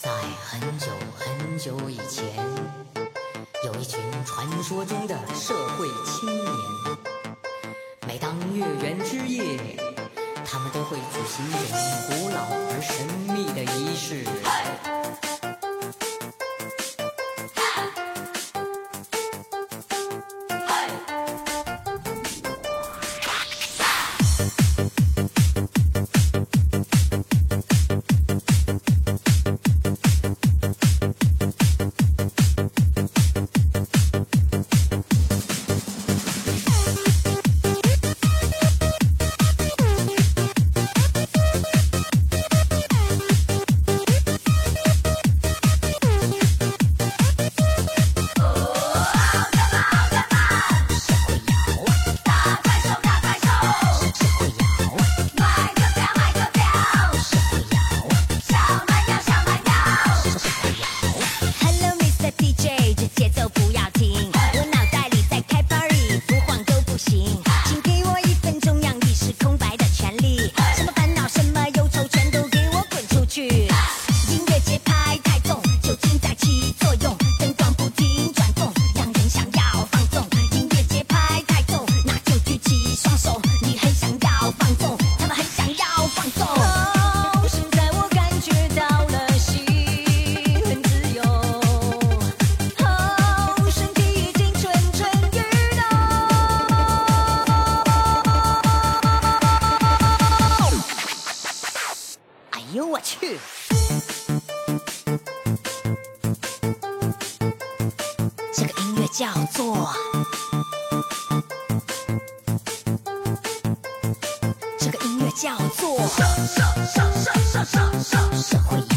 在很久很久以前有一群传说中的社会青年每当月圆之夜他们都会举行一种古老而神秘的仪式。叫做社会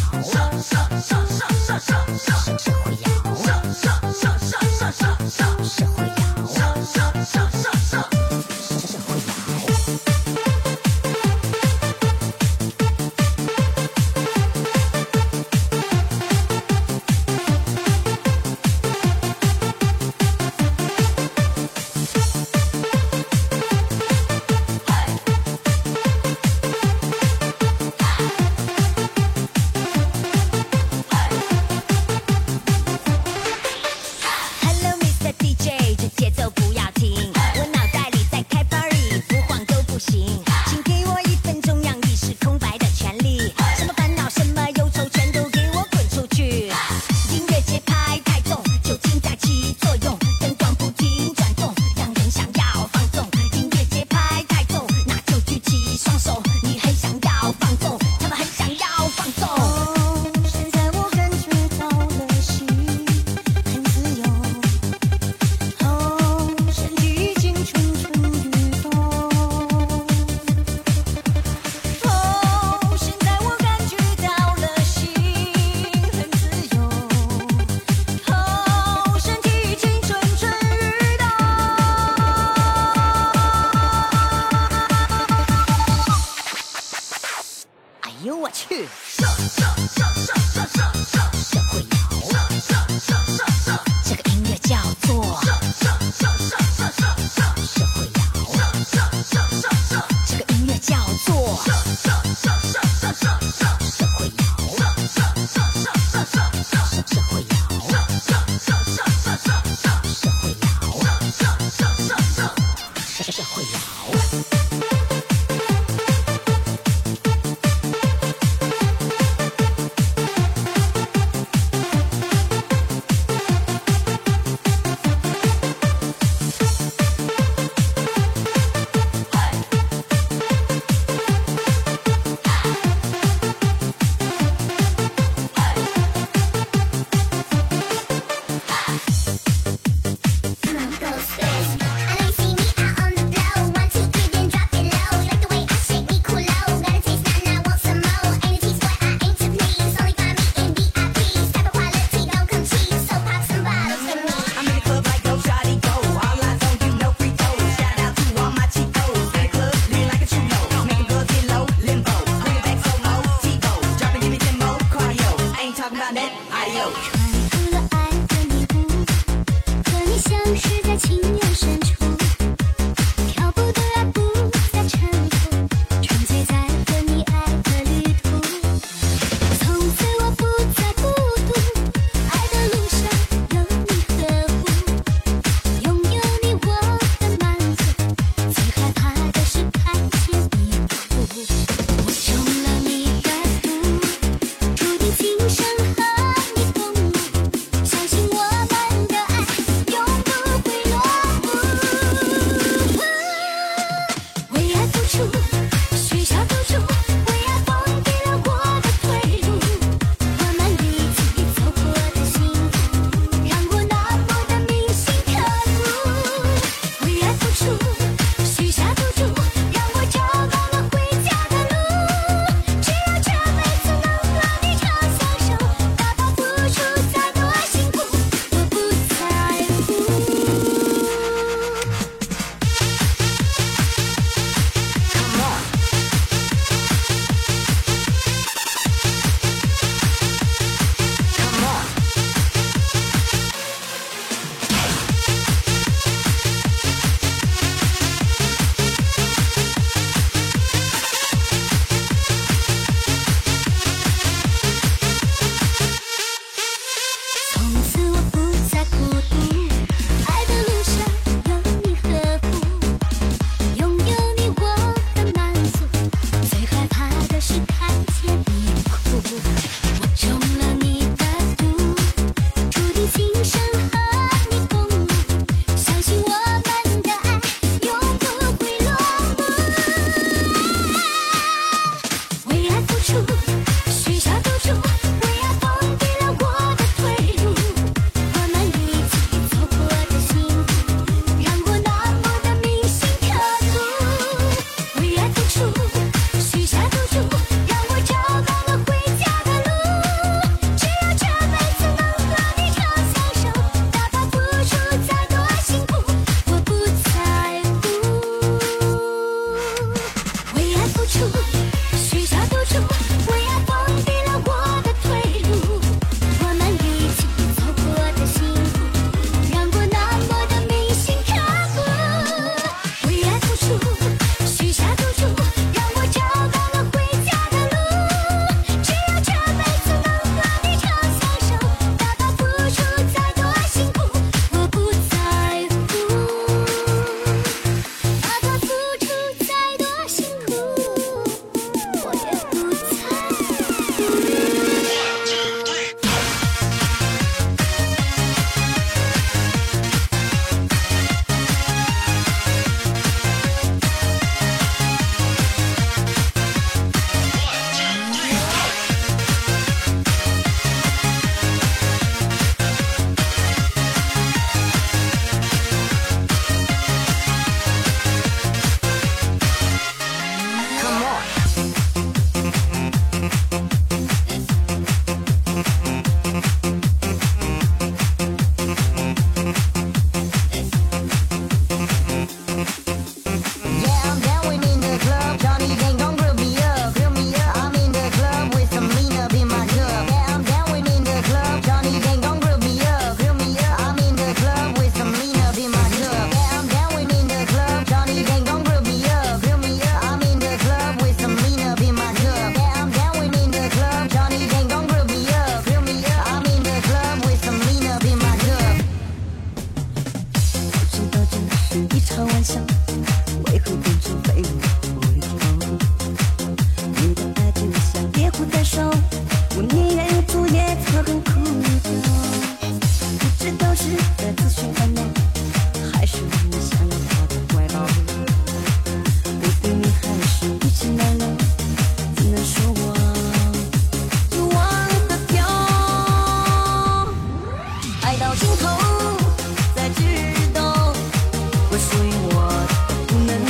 我能。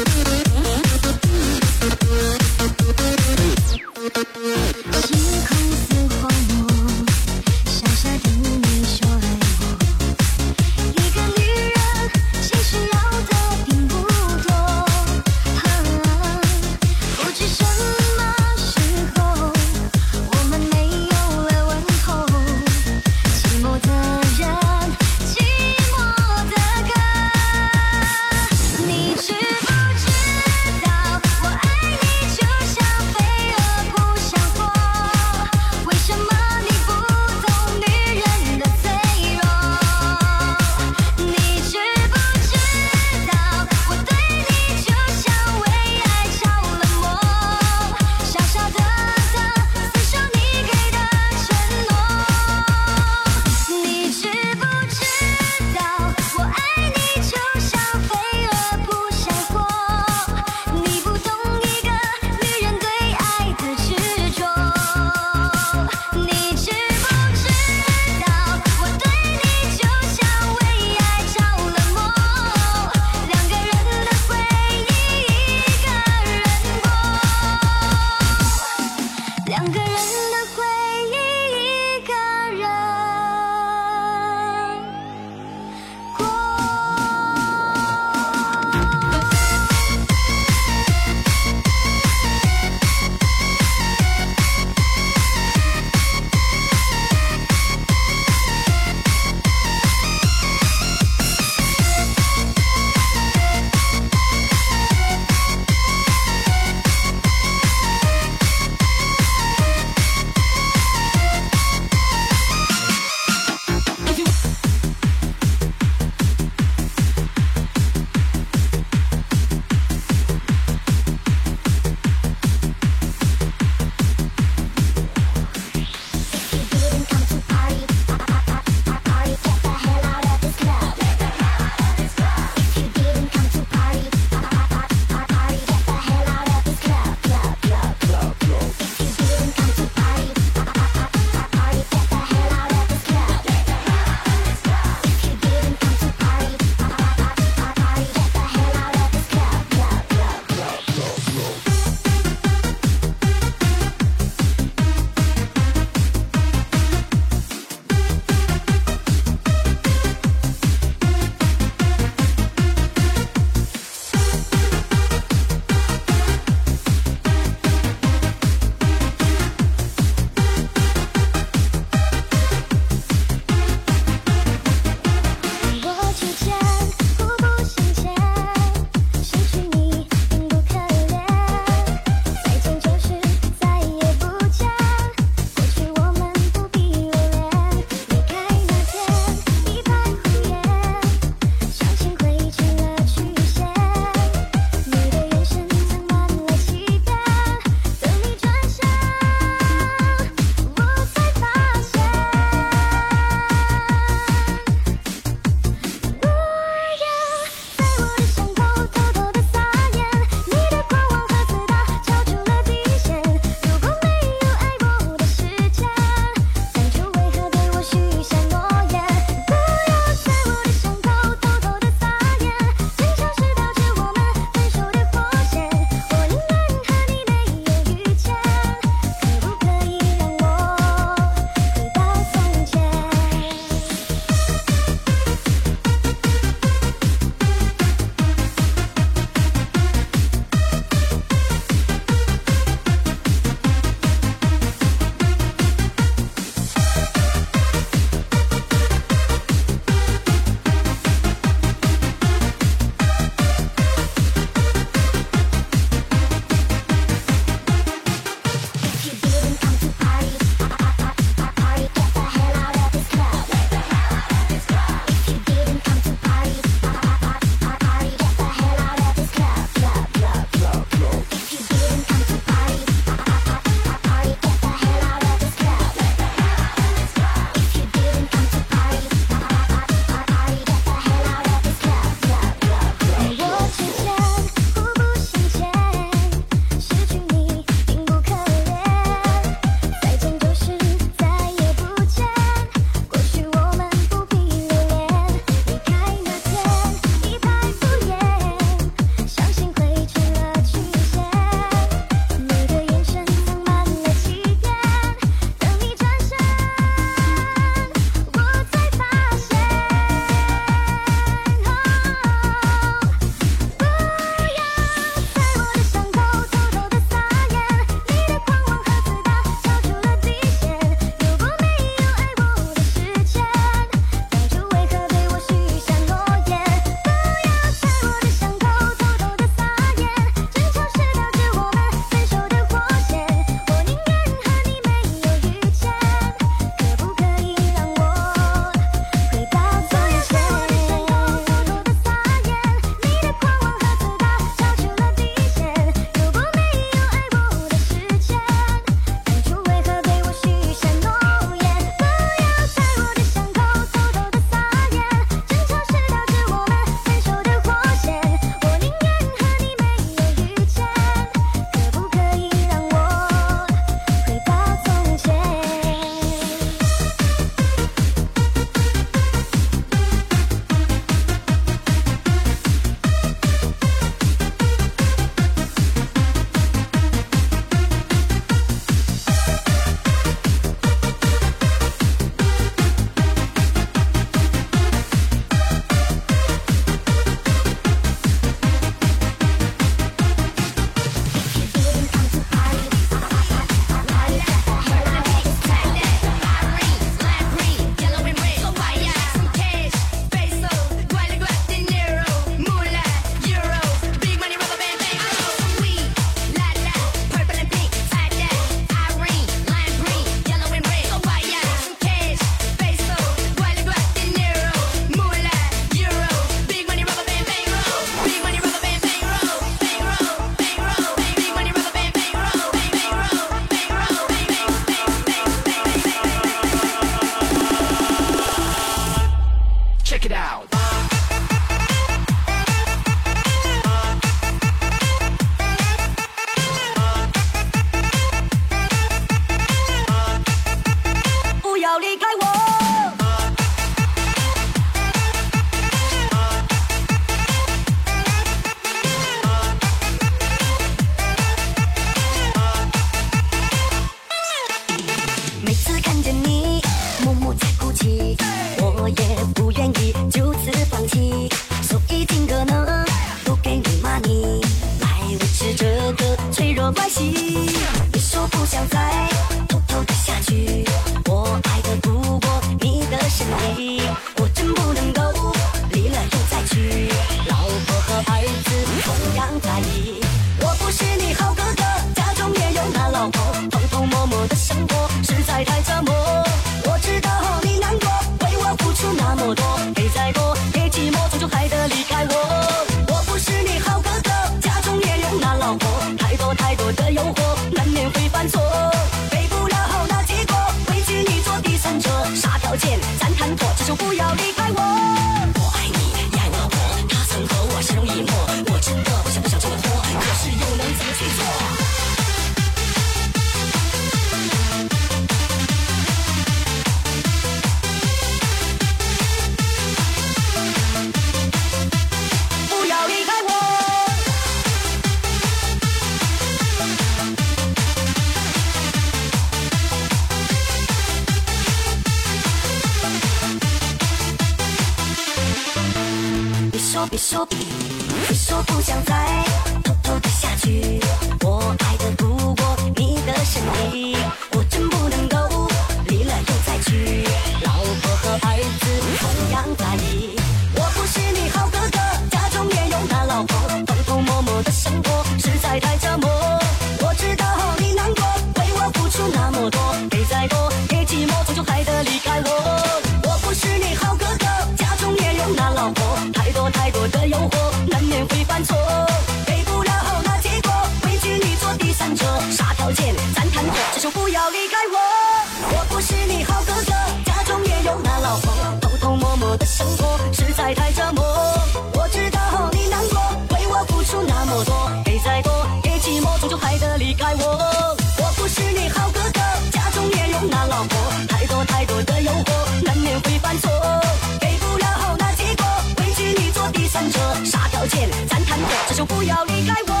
就，不要离开我。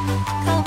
Call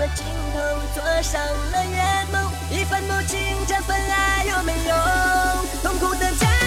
我尽头锁上了眼眸，一分不清这份爱有没有痛苦的枷。